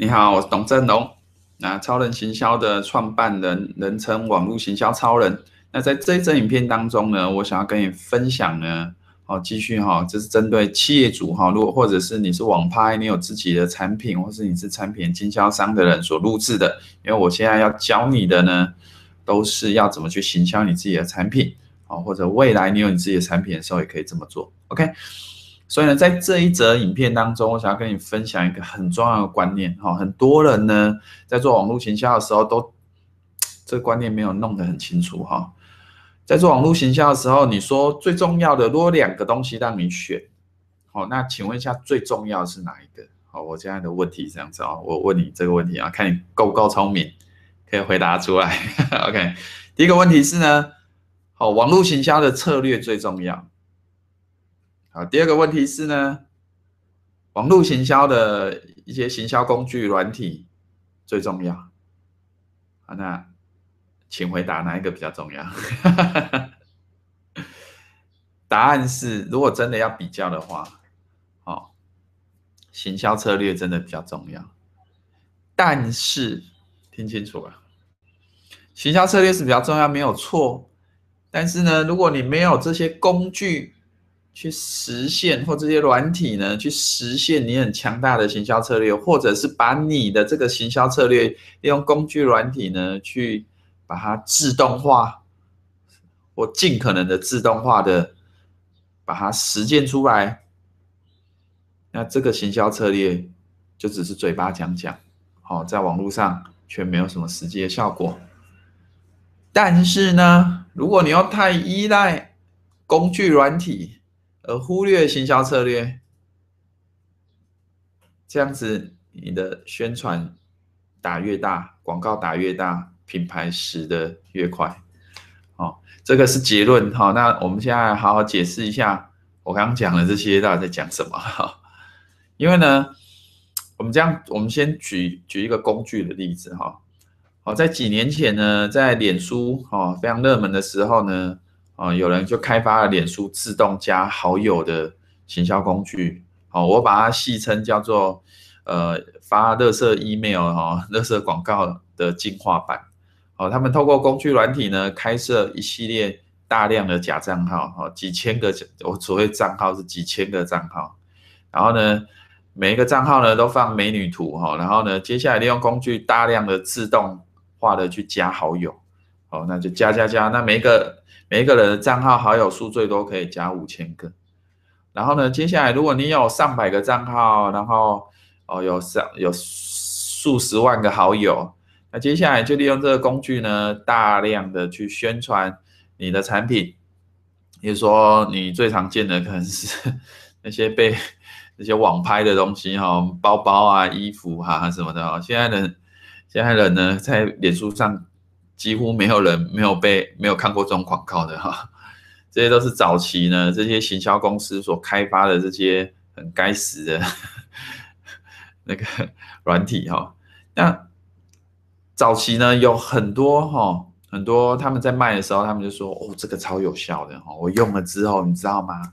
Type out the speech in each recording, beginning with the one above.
你好，我是董振龙，那超人行销的创办人，人称网络行销超人。那在这一支影片当中呢，我想要跟你分享呢，哦，继续哈，这是针对企业主哈，如果或者是你是网拍，你有自己的产品，或是你是产品经销商的人所录制的。因为我现在要教你的呢，都是要怎么去行销你自己的产品，哦，或者未来你有你自己的产品的时候，也可以这么做。OK。所以呢，在这一则影片当中，我想要跟你分享一个很重要的观念哈。很多人呢，在做网络行销的时候，都这个观念没有弄得很清楚哈。在做网络行销的时候，你说最重要的，如果两个东西让你选，好，那请问一下，最重要的是哪一个？好，我现在的问题是这样子啊，我问你这个问题啊，看你够不够聪明，可以回答出来。OK，第一个问题是呢，好，网络行销的策略最重要。好，第二个问题是呢，网络行销的一些行销工具软体最重要。好，那请回答哪一个比较重要？答案是，如果真的要比较的话，哦，行销策略真的比较重要。但是听清楚了，行销策略是比较重要，没有错。但是呢，如果你没有这些工具，去实现或这些软体呢，去实现你很强大的行销策略，或者是把你的这个行销策略利用工具软体呢，去把它自动化，或尽可能的自动化的把它实践出来。那这个行销策略就只是嘴巴讲讲，好，在网络上却没有什么实际的效果。但是呢，如果你要太依赖工具软体，而忽略行销策略，这样子你的宣传打越大，广告打越大，品牌死的越快。哦，这个是结论哈。那我们现在好好解释一下，我刚刚讲的这些到底在讲什么哈？因为呢，我们这样，我们先举举一个工具的例子哈。好，在几年前呢，在脸书哦非常热门的时候呢。啊，有人就开发了脸书自动加好友的行销工具，好，我把它戏称叫做呃发垃圾 email 哈，垃圾广告的进化版。好，他们透过工具软体呢，开设一系列大量的假账号，哈，几千个，我所谓账号是几千个账号，然后呢，每一个账号呢都放美女图，哈，然后呢，接下来利用工具大量的自动化的去加好友，哦，那就加加加，那每一个。每一个人的账号好友数最多可以加五千个，然后呢，接下来如果你有上百个账号，然后哦有上有数十万个好友，那接下来就利用这个工具呢，大量的去宣传你的产品。比如说你最常见的可能是 那些被那些网拍的东西哈，包包啊、衣服啊什么的哦。现在人现在人呢，在脸书上。几乎没有人没有被没有看过这种广告的哈，这些都是早期呢这些行销公司所开发的这些很该死的 那个软体哈。那早期呢有很多哈很多他们在卖的时候，他们就说哦这个超有效的哈，我用了之后你知道吗？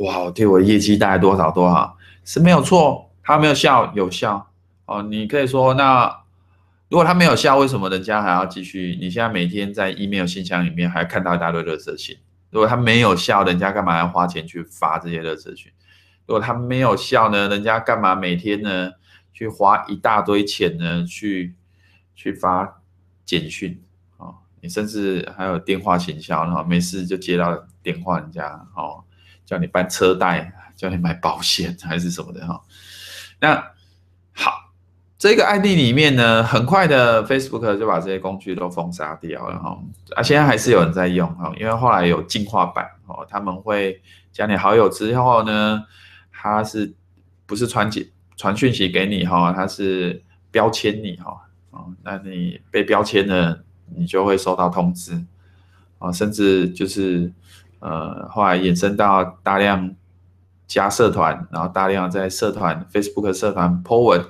哇，对我业绩带来多少多少是没有错，它没有效有效哦，你可以说那。如果他没有效，为什么人家还要继续？你现在每天在 email 信箱里面还看到一大堆垃圾信。如果他没有效，人家干嘛要花钱去发这些垃圾信？如果他没有效呢，人家干嘛每天呢去花一大堆钱呢去去发简讯啊？你甚至还有电话行销，然后没事就接到电话，人家哦叫你办车贷，叫你买保险还是什么的哈？那好。这个案例里面呢，很快的 Facebook 就把这些工具都封杀掉了哈，啊，现在还是有人在用哈，因为后来有进化版哦，他们会加你好友之后呢，他是不是传简传讯息给你哈，他是标签你哈，哦，那你被标签了，你就会收到通知啊，甚至就是呃，后来衍生到大量加社团，然后大量在社团 Facebook 社团 po 文。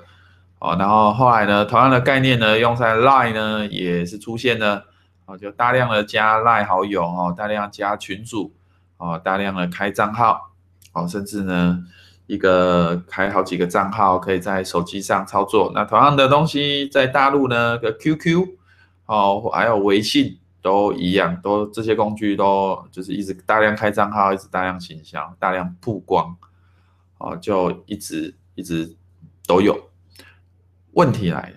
哦，然后后来呢，同样的概念呢，用在 Line 呢也是出现了，哦，就大量的加 Line 好友哦，大量加群组，哦，大量的开账号，哦，甚至呢，一个开好几个账号，可以在手机上操作。那同样的东西在大陆呢，个 QQ 哦，还有微信都一样，都这些工具都就是一直大量开账号，一直大量行销，大量曝光，哦，就一直一直都有。问题来了。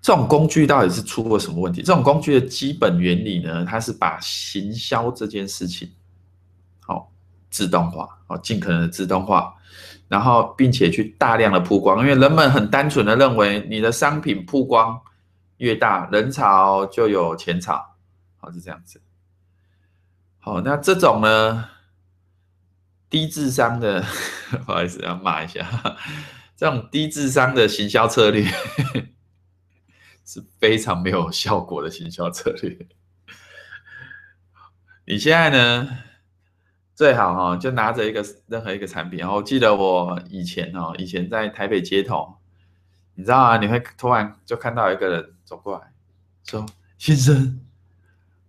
这种工具到底是出了什么问题？这种工具的基本原理呢，它是把行销这件事情，好自动化，好尽可能的自动化，然后并且去大量的曝光，因为人们很单纯的认为，你的商品曝光越大，人潮就有钱潮，好是这样子。好，那这种呢，低智商的，不好意思要骂一下，这种低智商的行销策略。是非常没有效果的行销策略。你现在呢，最好哈，就拿着一个任何一个产品。然后记得我以前哦，以前在台北街头，你知道啊，你会突然就看到一个人走过来，说：“先生，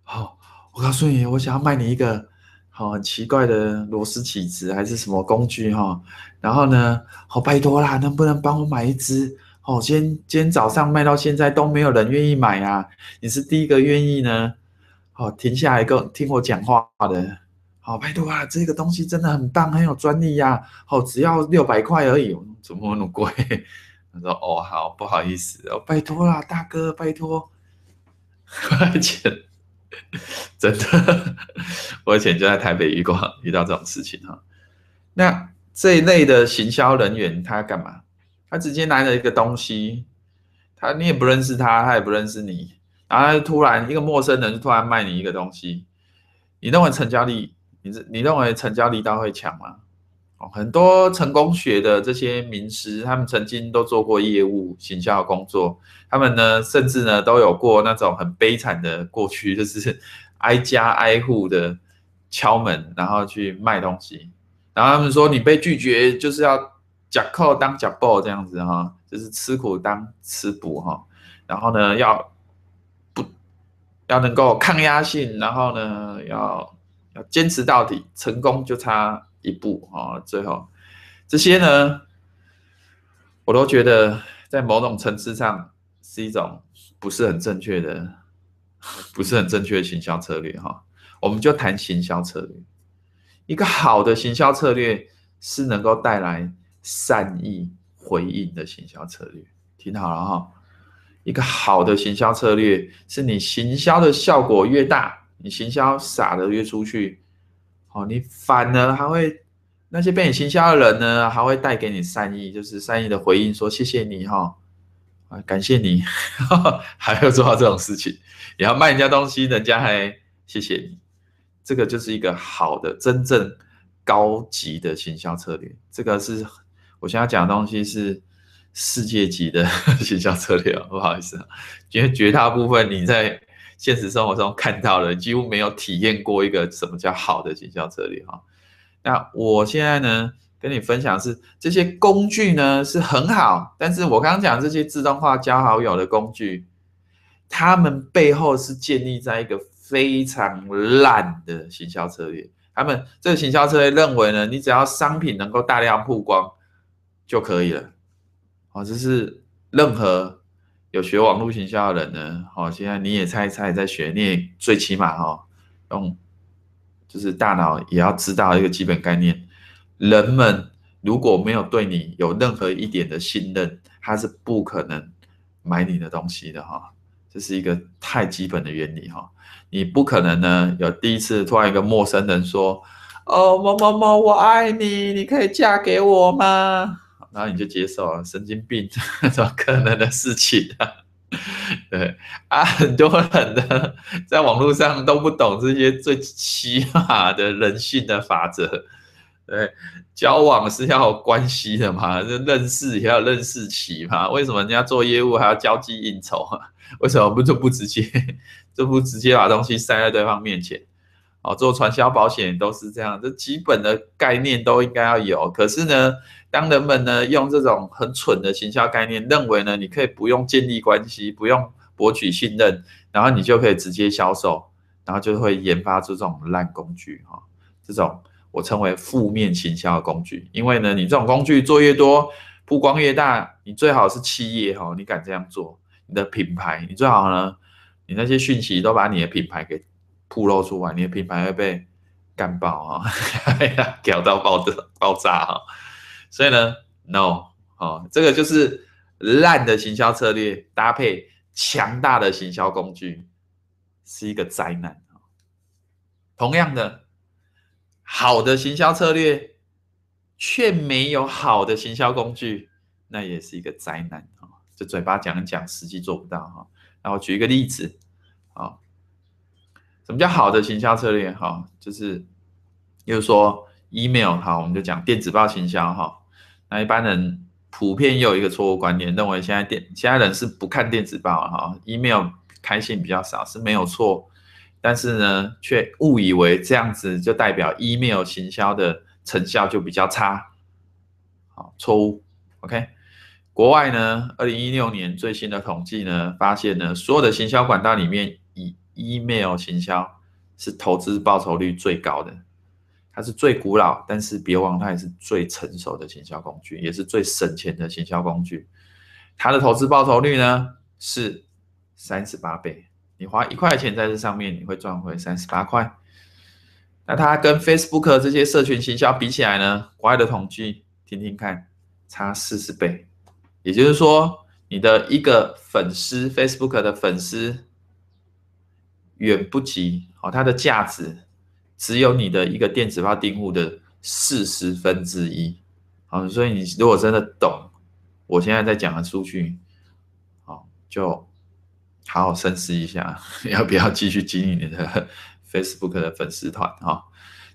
好，我告诉你，我想要卖你一个好很奇怪的螺丝起子还是什么工具哈。然后呢，好拜托啦，能不能帮我买一支？”哦，今天今天早上卖到现在都没有人愿意买啊！你是第一个愿意呢？哦，停下来跟听我讲话的，好，拜托啊，这个东西真的很棒，很有专利呀！哦，只要六百块而已，怎么那么贵？他说：哦，好，不好意思，哦，拜托啦，大哥，拜托，快钱，真的，我以前就在台北遇过遇到这种事情哈。那这一类的行销人员，他干嘛？他直接拿了一个东西，他你也不认识他，他也不认识你，然后他就突然一个陌生人突然卖你一个东西，你认为成交力，你你认为成交力他会强吗？哦，很多成功学的这些名师，他们曾经都做过业务行销工作，他们呢甚至呢都有过那种很悲惨的过去，就是 挨家挨户的敲门，然后去卖东西，然后他们说你被拒绝就是要。假扣当假报这样子哈，就是吃苦当吃补哈，然后呢要不要能够抗压性，然后呢要要坚持到底，成功就差一步啊！最后这些呢，我都觉得在某种层次上是一种不是很正确的，不是很正确的行销策略哈。我们就谈行销策略，一个好的行销策略是能够带来。善意回应的行销策略，听好了哈。一个好的行销策略，是你行销的效果越大，你行销撒的越出去，哦，你反而还会那些被你行销的人呢，还会带给你善意，就是善意的回应，说谢谢你哈，啊，感谢你，还要做到这种事情，你要卖人家东西，人家还谢谢你，这个就是一个好的、真正高级的行销策略，这个是。我现在讲的东西是世界级的 行销策略，不好意思啊，因为绝大部分你在现实生活中看到的，几乎没有体验过一个什么叫好的行销策略哈。那我现在呢，跟你分享是这些工具呢是很好，但是我刚刚讲这些自动化交好友的工具，他们背后是建立在一个非常烂的行销策略。他们这个行销策略认为呢，你只要商品能够大量曝光。就可以了，好，这是任何有学网络行销的人呢，好，现在你也猜一猜在学，你也最起码哈，用就是大脑也要知道一个基本概念，人们如果没有对你有任何一点的信任，他是不可能买你的东西的哈，这是一个太基本的原理哈，你不可能呢有第一次突然一个陌生人说，哦，某某某，我爱你，你可以嫁给我吗？然后你就接受了，神经病，怎么可能的事情啊？对啊，很多人呢，在网络上都不懂这些最起码的人性的法则。对，交往是要有关系的嘛，认识也要认识起嘛。为什么人家做业务还要交际应酬啊？为什么不就不直接，就不直接把东西塞在对方面前？哦，做传销保险都是这样，这基本的概念都应该要有。可是呢，当人们呢用这种很蠢的行销概念，认为呢你可以不用建立关系，不用博取信任，然后你就可以直接销售，然后就会研发出这种烂工具哈。这种我称为负面行销工具，因为呢，你这种工具做越多，曝光越大，你最好是企业哈，你敢这样做，你的品牌，你最好呢，你那些讯息都把你的品牌给曝露出来，你的品牌会被干爆啊，搞到爆的爆炸啊，所以呢，no，哦，这个就是烂的行销策略搭配强大的行销工具，是一个灾难。同样的。好的行销策略，却没有好的行销工具，那也是一个灾难啊！这嘴巴讲一讲，实际做不到哈。那我举一个例子啊，什么叫好的行销策略？哈，就是，比如说 email 哈，我们就讲电子报行销哈。那一般人普遍有一个错误观念，认为现在电现在人是不看电子报哈，email 开信比较少是没有错。但是呢，却误以为这样子就代表 email 行销的成效就比较差，好，错误。OK，国外呢，二零一六年最新的统计呢，发现呢，所有的行销管道里面，email 行销是投资报酬率最高的，它是最古老，但是别忘它也是最成熟的行销工具，也是最省钱的行销工具。它的投资报酬率呢是三十八倍。你花一块钱在这上面，你会赚回三十八块。那它跟 Facebook 这些社群行销比起来呢？国外的统计听听看，差四十倍。也就是说，你的一个粉丝，Facebook 的粉丝远不及哦，它的价值只有你的一个电子报订户的四十分之一。好，所以你如果真的懂我现在在讲的数据，好就。好好深思一下，要不要继续经营你的 Facebook 的粉丝团哈？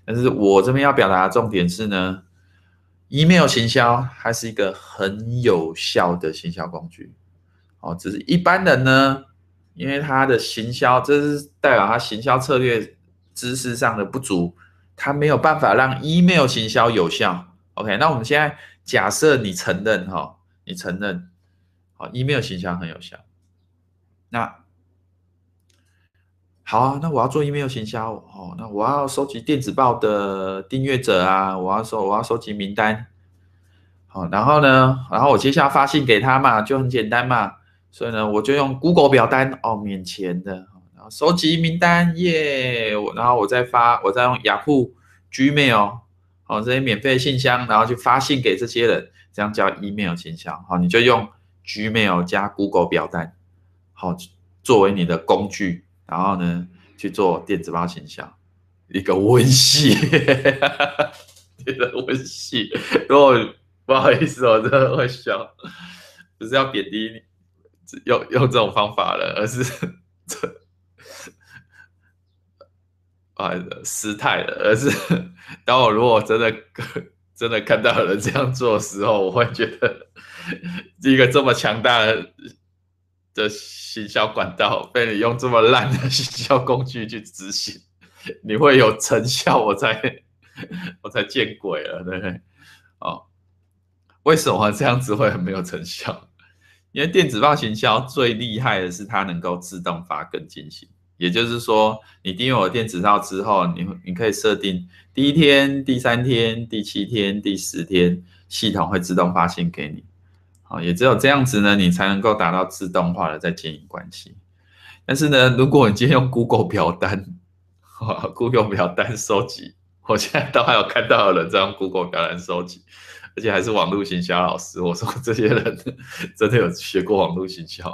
但是我这边要表达的重点是呢，email 行销还是一个很有效的行销工具。哦，只是一般人呢，因为他的行销，这是代表他行销策略知识上的不足，他没有办法让 email 行销有效。OK，那我们现在假设你承认哈，你承认好 email 行销很有效。那好啊，那我要做 email 行销哦，那我要收集电子报的订阅者啊，我要收我要收集名单，好，然后呢，然后我接下来发信给他嘛，就很简单嘛，所以呢，我就用 Google 表单哦，免钱的，然后收集名单耶，然后我再发，我再用雅虎 Gmail 哦这些免费信箱，然后去发信给这些人，这样叫 email 信箱，好，你就用 Gmail 加 Google 表单。好，作为你的工具，然后呢去做电子报信箱，一个温系，一个温系。如果不好意思，我真的会笑，不是要贬低你，用用这种方法了，而是这，不好意思，失态了，而是当我如果真的真的看到了这样做的时候，我会觉得一个这么强大的。的行销管道被你用这么烂的行销工具去执行，你会有成效？我才我才见鬼了，对不对？哦，为什么这样子会很没有成效？因为电子报行销最厉害的是它能够自动发跟进行，也就是说，你订阅我电子报之后，你你可以设定第一天、第三天、第七天、第十天，系统会自动发信给你。也只有这样子呢，你才能够达到自动化的在经营关系。但是呢，如果你今天用 Google 表单，Google 表单收集，我现在都还有看到有人在用 Google 表单收集，而且还是网络行销老师。我说这些人 真的有学过网络行销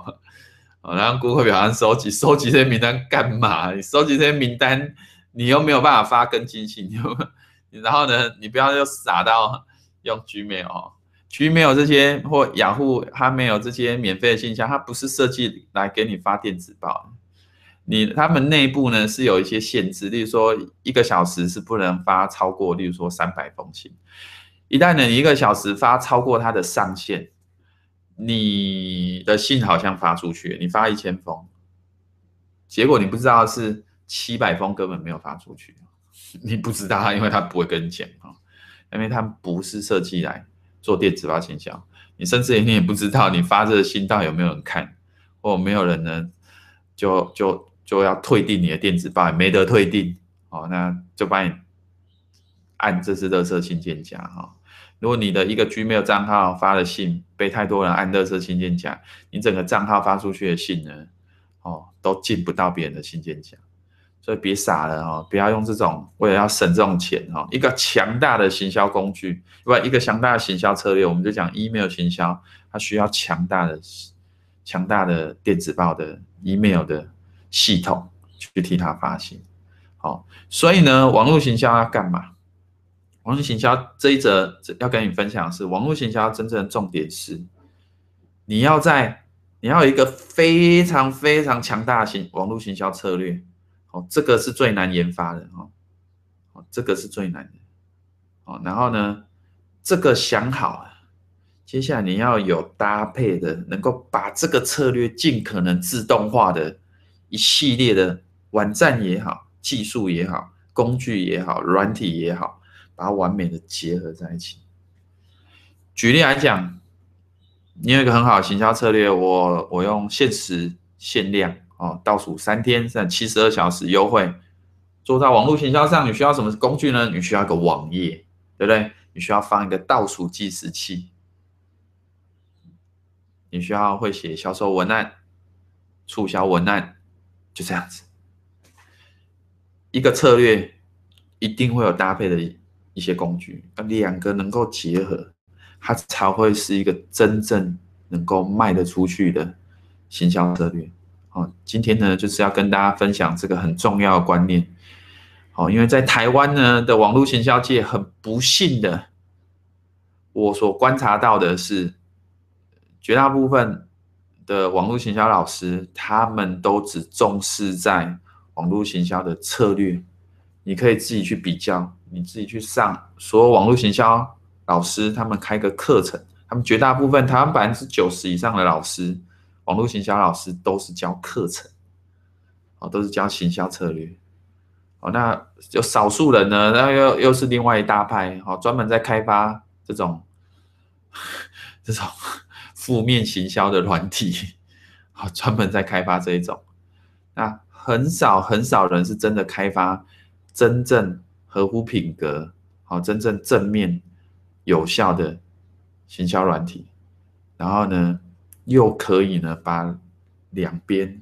啊？然后顾客表单收集，收集这些名单干嘛？你收集这些名单，你又没有办法发跟进信，然后呢，你不要又傻到用 Gmail。Gmail 这些或雅虎，它没有这些免费的信箱，它不是设计来给你发电子报。你他们内部呢是有一些限制，例如说一个小时是不能发超过，例如说三百封信。一旦你一个小时发超过它的上限，你的信好像发出去，你发一千封，结果你不知道是七百封根本没有发出去，你不知道，因为他不会跟你讲啊，因为他不是设计来。做电子发信箱，你甚至你也不知道你发这个信到有没有人看，或没有人呢，就就就要退订你的电子报，没得退订哦，那就把你按这是垃圾信件夹哈。如果你的一个 Gmail 账号发的信被太多人按垃圾信件夹，你整个账号发出去的信呢，哦，都进不到别人的信件夹。所以别傻了哦，不要用这种为了要省这种钱哈，一个强大的行销工具，不，一个强大的行销策略，我们就讲 email 行销，它需要强大的、强大的电子报的 email 的系统去替它发行。好，所以呢，网络行销要干嘛？网络行销这一则要跟你分享的是，网络行销真正的重点是，你要在你要有一个非常非常强大的行网络行销策略。哦，这个是最难研发的哦，哦，这个是最难的哦。然后呢，这个想好，接下来你要有搭配的，能够把这个策略尽可能自动化的一系列的网站也好、技术也好、工具也好、软体也好，把它完美的结合在一起。举例来讲，你有一个很好的行销策略，我我用限时限量。哦，倒数三天，在七十二小时优惠，做到网络行销上，你需要什么工具呢？你需要一个网页，对不对？你需要放一个倒数计时器，你需要会写销售文案、促销文案，就这样子。一个策略一定会有搭配的一些工具，两个能够结合，它才会是一个真正能够卖得出去的行销策略。今天呢，就是要跟大家分享这个很重要的观念。好，因为在台湾呢的网络行销界，很不幸的，我所观察到的是，绝大部分的网络行销老师，他们都只重视在网络行销的策略。你可以自己去比较，你自己去上所有网络行销老师他们开个课程，他们绝大部分，台湾百分之九十以上的老师。网络行销老师都是教课程，哦，都是教行销策略，哦，那有少数人呢，那又又是另外一大派，哦，专门在开发这种这种负面行销的软体，哦，专门在开发这一种，那很少很少人是真的开发真正合乎品格，哦，真正正面有效的行销软体，然后呢，又可以呢，把两边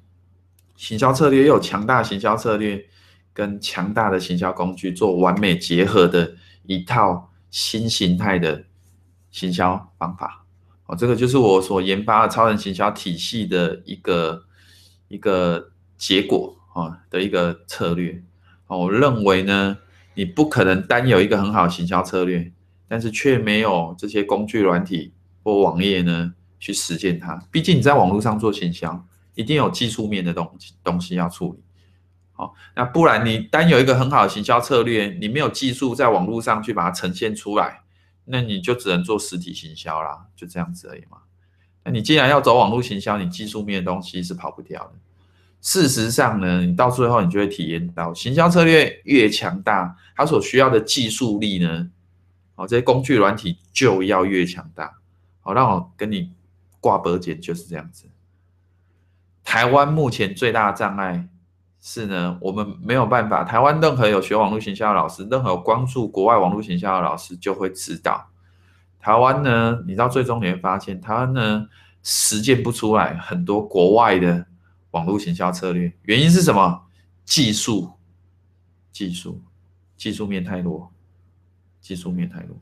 行销策略又有强大行销策略跟强大的行销工具做完美结合的一套新形态的行销方法。哦，这个就是我所研发的超人行销体系的一个一个结果啊的一个策略。哦，我认为呢，你不可能单有一个很好的行销策略，但是却没有这些工具软体或网页呢，去实践它，毕竟你在网络上做行销，一定有技术面的东西东西要处理。好，那不然你单有一个很好的行销策略，你没有技术在网络上去把它呈现出来，那你就只能做实体行销啦，就这样子而已嘛。那你既然要走网络行销，你技术面的东西是跑不掉的。事实上呢，你到最后你就会体验到，行销策略越强大，它所需要的技术力呢，哦，这些工具软体就要越强大。好，让我跟你。挂脖简就是这样子。台湾目前最大的障碍是呢，我们没有办法。台湾任何有学网络行销的老师，任何有关注国外网络行销的老师，就会知道，台湾呢，你到最终你会发现，台湾呢实践不出来很多国外的网络行销策略。原因是什么？技术，技术，技术面太弱，技术面太弱。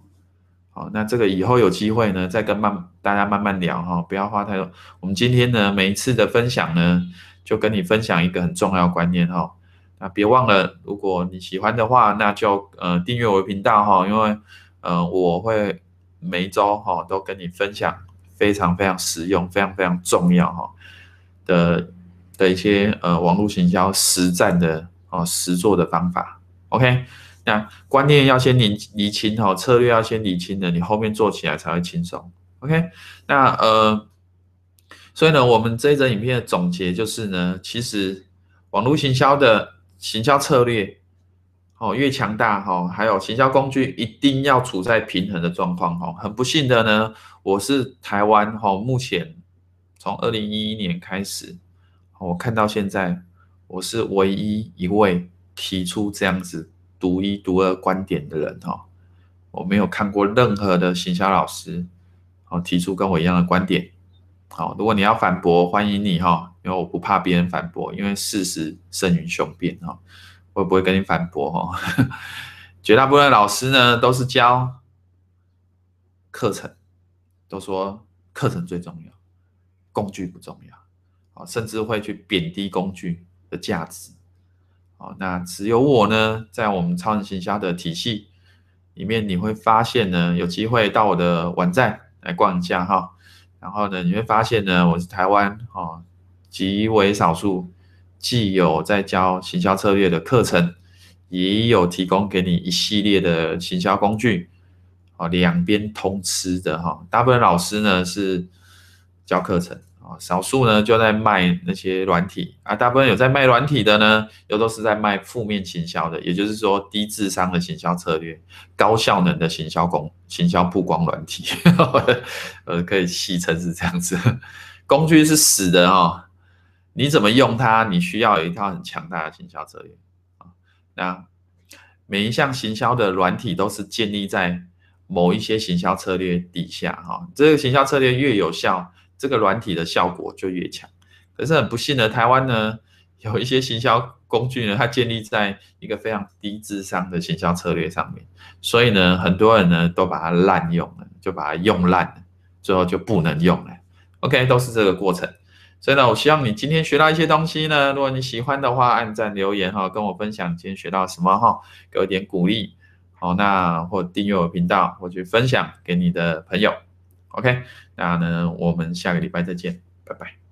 好，那这个以后有机会呢，再跟慢大家慢慢聊哈，不要花太多。我们今天呢，每一次的分享呢，就跟你分享一个很重要的观念哈。那别忘了，如果你喜欢的话，那就呃订阅我的频道哈，因为呃我会每一周哈都跟你分享非常非常实用、非常非常重要哈的的一些呃网络行销实战的哦实作的方法。OK。那观念要先理理清哈，策略要先理清的，你后面做起来才会轻松。OK，那呃，所以呢，我们这一则影片的总结就是呢，其实网络行销的行销策略哦越强大哈，还有行销工具一定要处在平衡的状况哈。很不幸的呢，我是台湾哈，目前从二零一一年开始，我看到现在，我是唯一一位提出这样子。独一独二观点的人哈，我没有看过任何的行销老师哦提出跟我一样的观点。好，如果你要反驳，欢迎你哈，因为我不怕别人反驳，因为事实胜于雄辩哈，我也不会跟你反驳哈。绝大部分老师呢都是教课程，都说课程最重要，工具不重要啊，甚至会去贬低工具的价值。哦，那只有我呢，在我们超人行销的体系里面，你会发现呢，有机会到我的网站来逛一下哈。然后呢，你会发现呢，我是台湾哦，极为少数既有在教行销策略的课程，也有提供给你一系列的行销工具，哦，两边通吃的哈。大部分老师呢是教课程。啊，少数呢就在卖那些软体啊，大部分有在卖软体的呢，又都是在卖负面行销的，也就是说低智商的行销策略，高效能的行销工、行销曝光软体，呃，可以戏称是这样子。工具是死的哈，你怎么用它？你需要有一套很强大的行销策略啊。那每一项行销的软体都是建立在某一些行销策略底下哈，这个行销策略越有效。这个软体的效果就越强，可是很不幸的，台湾呢 有一些行销工具呢，它建立在一个非常低智商的行销策略上面，所以呢，很多人呢都把它滥用了，就把它用烂了，最后就不能用了。OK，都是这个过程。所以呢，我希望你今天学到一些东西呢，如果你喜欢的话，按赞留言哈，跟我分享今天学到什么哈，给我一点鼓励。好，那或订阅我频道，或去分享给你的朋友。OK，那呢，我们下个礼拜再见，拜拜。